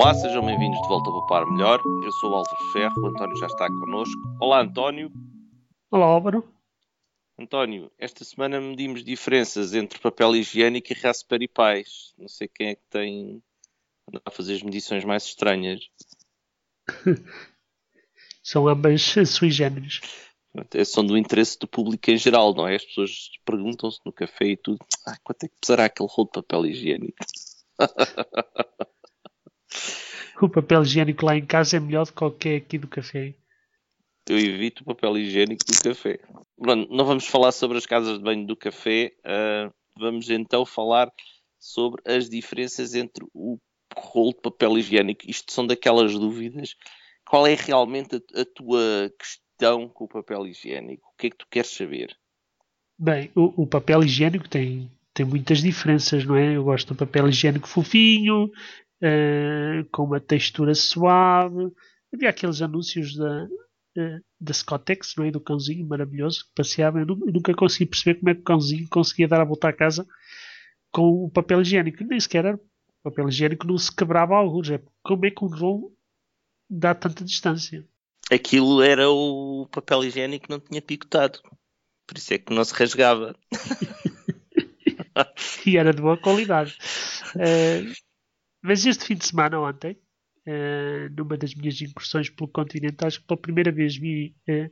Olá, sejam bem-vindos de volta a Poupar Melhor. Eu sou o Álvaro Ferro, o António já está connosco. Olá, António. Olá, Álvaro. António, esta semana medimos diferenças entre papel higiênico e Raspberry Pis. Não sei quem é que tem a fazer as medições mais estranhas. São ambas sui generis. São do interesse do público em geral, não é? As pessoas perguntam-se no café e tudo: ah, quanto é que pesará aquele rolo de papel higiênico? o papel higiênico lá em casa é melhor do que qualquer aqui do café. Eu evito o papel higiênico do café. Pronto, não vamos falar sobre as casas de banho do café. Uh, vamos então falar sobre as diferenças entre o rolo de papel higiênico. Isto são daquelas dúvidas. Qual é realmente a, a tua questão com o papel higiênico? O que é que tu queres saber? Bem, o, o papel higiênico tem, tem muitas diferenças, não é? Eu gosto do papel higiênico fofinho, uh, com uma textura suave. Havia aqueles anúncios da, uh, da Scottex, não é? Do cãozinho maravilhoso que passeava. Eu nunca consegui perceber como é que o cãozinho conseguia dar a volta à casa com o papel higiênico. Nem sequer era. O papel higiênico não se quebrava alguns. É como é que um rolo dá tanta distância? Aquilo era o papel higiênico que não tinha picotado. Por isso é que não se rasgava. e era de boa qualidade. Uh, mas este fim de semana, ontem, uh, numa das minhas incursões pelo continente, acho que pela primeira vez vi uh,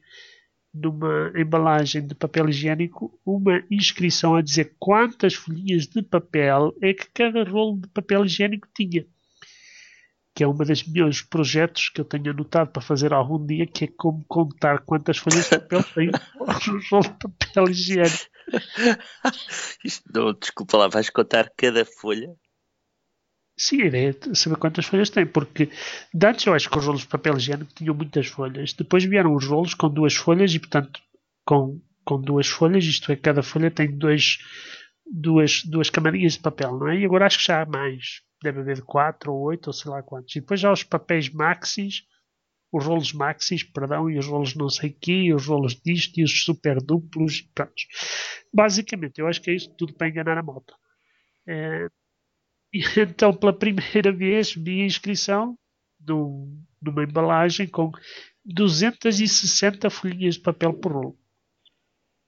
numa embalagem de papel higiênico uma inscrição a dizer quantas folhinhas de papel é que cada rolo de papel higiênico tinha. Que é um dos meus projetos que eu tenho anotado para fazer algum dia, que é como contar quantas folhas de papel tem um rolo de papel higiênico. Isto não, desculpa lá, vais contar cada folha? Sim, a ideia é saber quantas folhas tem, porque antes eu acho que os rolos de papel higiênico tinham muitas folhas. Depois vieram os rolos com duas folhas e, portanto, com, com duas folhas, isto é, cada folha tem dois, duas, duas camarinhas de papel, não é? E agora acho que já há mais. Deve haver quatro ou oito ou sei lá quantos. E depois já os papéis maxis, os rolos maxis, perdão, e os rolos não sei quê, e os rolos disto e os super duplos. Pronto. Basicamente, eu acho que é isso tudo para enganar a moto. É, então, pela primeira vez, vi a inscrição numa embalagem com 260 folhinhas de papel por rolo.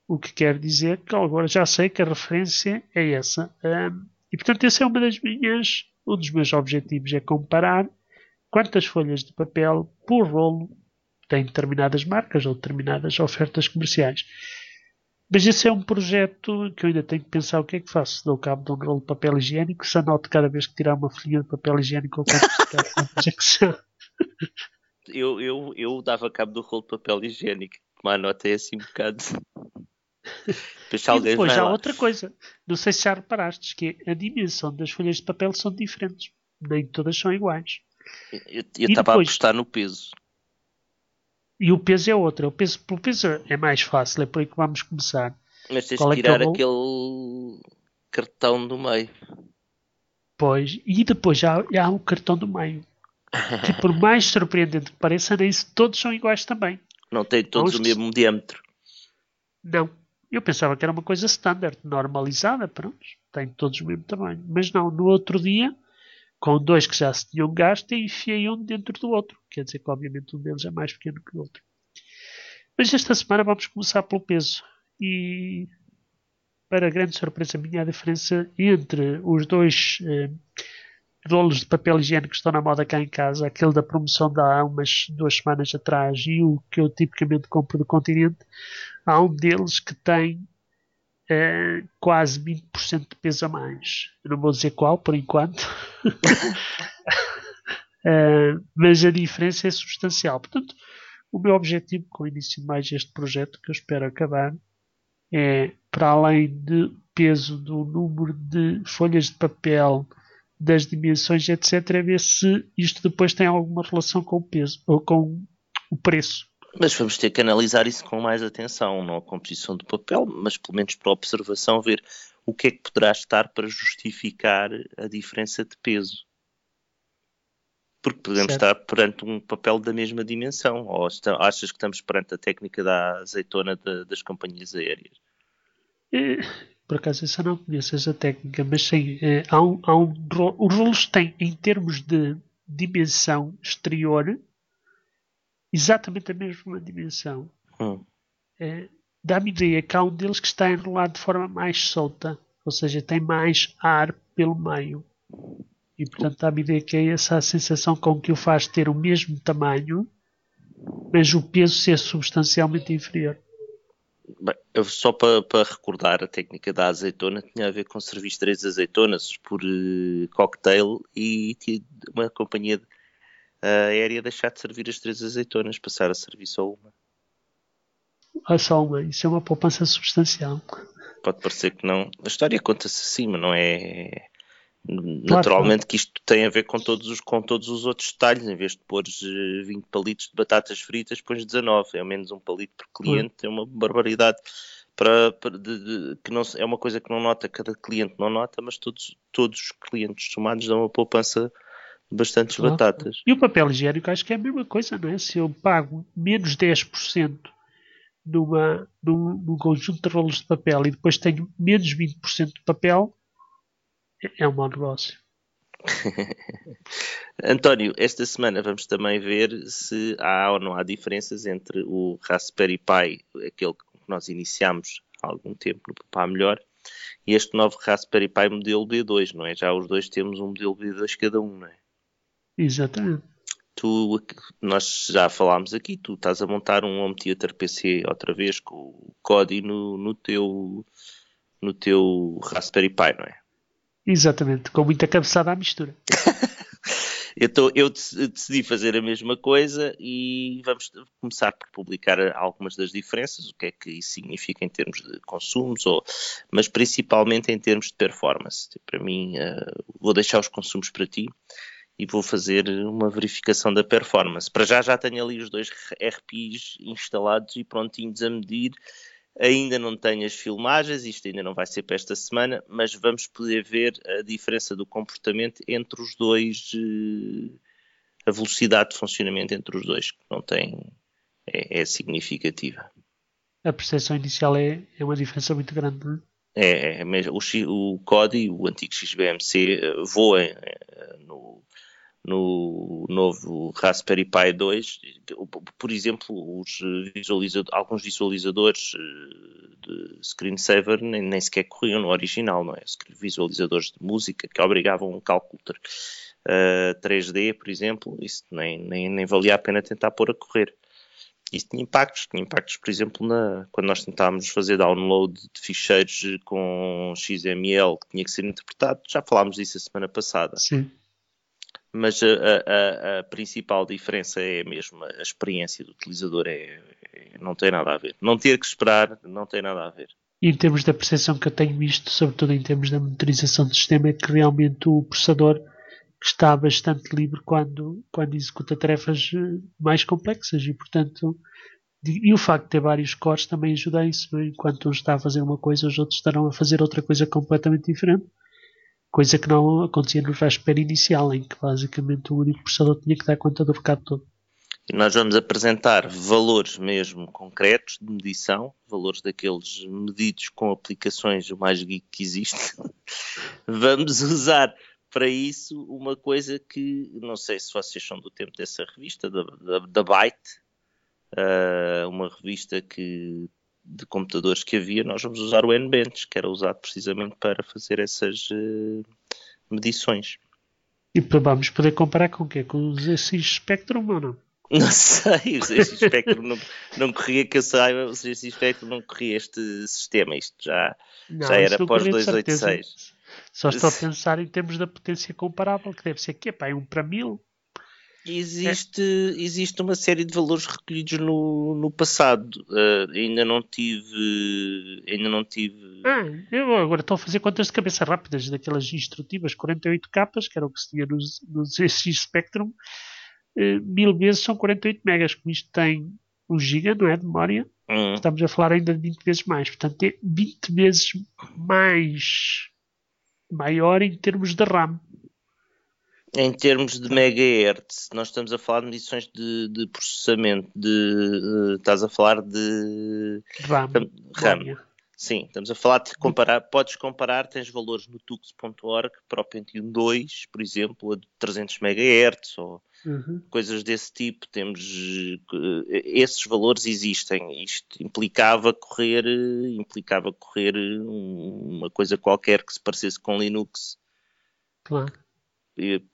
O que quer dizer que agora já sei que a referência é essa. Um, e portanto, esse é uma das minhas, um dos meus objetivos é comparar quantas folhas de papel por rolo têm determinadas marcas ou determinadas ofertas comerciais. Mas esse é um projeto que eu ainda tenho que pensar o que é que faço. Dou cabo de um rolo de papel higiênico, se anoto cada vez que tirar uma folhinha de papel higiênico ou quantos é que são. Eu, eu, eu dava cabo do rolo de papel higiênico. Uma nota é assim um bocado. Depois, e depois há lá. outra coisa. Não sei se já reparaste que a dimensão das folhas de papel são diferentes. Nem todas são iguais. Eu estava a apostar no peso. E o peso é outro. O peso, pelo peso é mais fácil, é por aí que vamos começar. Mas tens Qual de é tirar é aquele cartão do meio. Pois, e depois já, já há o cartão do meio. que por mais surpreendente que pareça, nem isso todos são iguais também. Não tem todos o mesmo diâmetro. Não. Eu pensava que era uma coisa standard, normalizada, pronto. Tem todos o mesmo tamanho. Mas não, no outro dia com dois que já se tinham gasto e enfiei um dentro do outro. Quer dizer que, obviamente, um deles é mais pequeno que o outro. Mas esta semana vamos começar pelo peso. E, para grande surpresa minha, a diferença entre os dois eh, rolos de papel higiênico que estão na moda cá em casa, aquele da promoção de há umas duas semanas atrás e o que eu tipicamente compro do continente, há um deles que tem é quase 20% de peso a mais. Eu não vou dizer qual, por enquanto. é, mas a diferença é substancial. Portanto, o meu objetivo com o início de mais este projeto, que eu espero acabar, é, para além de peso do número de folhas de papel, das dimensões, etc., é ver se isto depois tem alguma relação com o peso ou com o preço. Mas vamos ter que analisar isso com mais atenção, não a composição do papel, mas pelo menos para observação, ver o que é que poderá estar para justificar a diferença de peso. Porque podemos certo. estar perante um papel da mesma dimensão, ou achas que estamos perante a técnica da azeitona de, das companhias aéreas? É, por acaso essa não conheço essa técnica, mas sim, é, há um, há um, os rolos têm, em termos de dimensão exterior, exatamente a mesma dimensão, Hum. é, dá-me ideia que há um deles que está enrolado de forma mais solta, ou seja, tem mais ar pelo meio. E portanto dá-me ideia que é essa a sensação com que o faz ter o mesmo tamanho, mas o peso ser substancialmente inferior. Bem, eu só para, para recordar, a técnica da azeitona tinha a ver com servir três azeitonas por eh, cocktail e uma companhia de- aérea deixar de servir as três azeitonas, passar a servir só uma. Olha só uma, isso é uma poupança substancial. Pode parecer que não. A história conta-se assim, mas não é. Naturalmente que isto tem a ver com todos os, com todos os outros detalhes. Em vez de eh, 20 palitos de batatas fritas, pões 19. É menos um palito por cliente. É uma barbaridade. Para, para- de- de- que não, é uma coisa que não nota, cada cliente não nota, mas todos, todos os clientes somados dão uma poupança bastantes Claro. batatas. E o papel higiênico acho que é a mesma coisa, não é? Se eu pago menos 10% numa, num, num conjunto de rolos de papel e depois tenho menos 20% de papel, é- é um mau negócio. António, esta semana vamos também ver se há ou não há diferenças entre o Raspberry Pi, aquele que nós iniciámos há algum tempo no Papá Melhor, e este novo Raspberry Pi modelo B2, não é? Já os dois temos um modelo B2 cada um, não é? Exatamente. Tu, nós já falámos aqui, tu estás a montar um Home Theater PC outra vez com o Kodi no, no teu no teu Raspberry Pi, não é? Exatamente. Com muita cabeçada à mistura. Eu, decidi fazer a mesma coisa e vamos começar por publicar algumas das diferenças, o que é que isso significa em termos de consumos, ou, mas principalmente em termos de performance. Para mim, eh, vou deixar os consumos para ti e vou fazer uma verificação da performance. Para já já tenho ali os dois RPs instalados e prontinhos a medir. Ainda não tenho as filmagens, isto ainda não vai ser para esta semana, mas vamos poder ver a diferença do comportamento entre os dois, eh, a velocidade de funcionamento entre os dois, que não tem, é, é significativa. A percepção inicial é, é uma diferença muito grande. Não é? É, é mesmo, o, o Kodi, o antigo XBMC, eh, voa eh, no, no novo Raspberry Pi 2. Por exemplo, os visualizadores, alguns visualizadores eh, de screensaver nem, nem sequer corriam no original, não é? Visualizadores de música que obrigavam um cálculo eh, 3D, por exemplo, isso nem, nem, nem valia a pena tentar pôr a correr. Isso tinha impactos, tinha impactos, por exemplo, na, quando nós tentávamos fazer download de ficheiros com XML que tinha que ser interpretado, já falámos disso a semana passada. Sim. Mas a, a- a- principal diferença é mesmo a experiência do utilizador, é, é- não tem nada a ver. Não ter que esperar, não tem nada a ver. E em termos da percepção que eu tenho visto, sobretudo em termos da monitorização do sistema, é que realmente o processador está bastante livre quando, quando executa tarefas eh, mais complexas e, portanto, e o facto de ter vários cores também ajuda a isso. é? Enquanto um está a fazer uma coisa, os outros estarão a fazer outra coisa completamente diferente. Coisa que não acontecia no Raspberry inicial, em que basicamente o único processador tinha que dar conta do recado todo. E nós vamos apresentar valores mesmo concretos de medição, valores daqueles medidos com aplicações o mais geek que existe. vamos usar para isso uma coisa que não sei se vocês são do tempo dessa revista, da, da, da Byte, ah, uma revista que de computadores que havia, nós vamos usar o NBench, que era usado precisamente para fazer essas eh, medições. E vamos poder comparar com o quê? Com os SX Spectrum ou não? Não sei, o ZX Spectrum não, não corria que eu saiba, o ZX Spectrum não corria este sistema, isto já, Não, já era isso não pós corria de certeza. 286. Só estou a pensar em termos da potência comparável, que deve ser que é é um para mil. Existe, existe uma série de valores recolhidos no, no passado. Ah, ainda não tive. Ainda não tive. Ah, eu agora estou a fazer contas de cabeça rápidas, daquelas instrutivas 48 capas, que era o que se tinha nos, nos SX Spectrum. Eh, mil vezes são 48 megas, como isto tem 1 giga, não é? De memória. Hum, Estamos a falar ainda de 20 vezes mais. Portanto, é 20 vezes mais maior em termos de RAM. Em termos de megahertz, nós estamos a falar de medições de, de processamento. De, eh, estás a falar de RAM. RAM. memória. Sim, estamos a falar de comparar, podes comparar, tens valores no tux.org para o Pentium 2, por exemplo, a de 300 MHz ou uhum. coisas desse tipo. Temos eh, esses valores existem. Isto implicava correr, implicava correr uma coisa qualquer que se parecesse com Linux. Claro.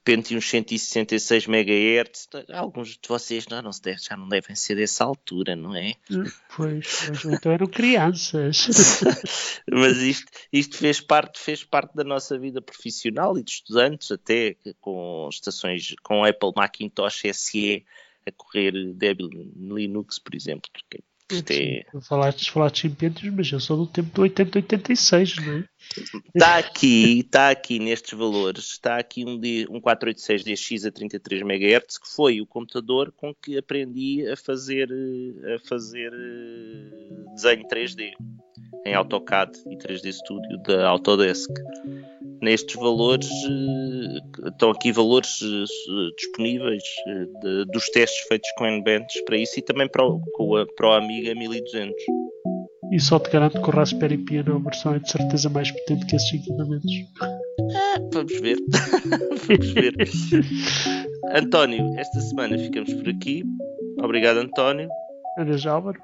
Pentium 166 MHz, alguns de vocês não, não se deve, já não devem ser dessa altura, não é? Pois, mas então eram crianças. mas isto, isto fez, parte, fez parte da nossa vida profissional e de estudantes, até com estações, com Apple Macintosh SE a correr Debian Linux, por exemplo. Porque é... Falaste, falaste em Pentium, mas eu sou do tempo do 8086, não é? Está aqui, está aqui nestes valores, está aqui um, um 486 DX a 33 MHz, que foi o computador com que aprendi a fazer, a fazer eh, desenho 3D em AutoCAD e 3D Studio da Autodesk. Nestes valores, eh, estão aqui valores eh, disponíveis de, dos testes feitos com NBands para isso e também para o, para o Amiga 1200. E só te garanto que o Raspberry Pi a versão é de certeza mais potente que esses equipamentos. Ah, vamos ver. vamos ver. António, esta semana ficamos por aqui. Obrigado, António. Adeus, Álvaro.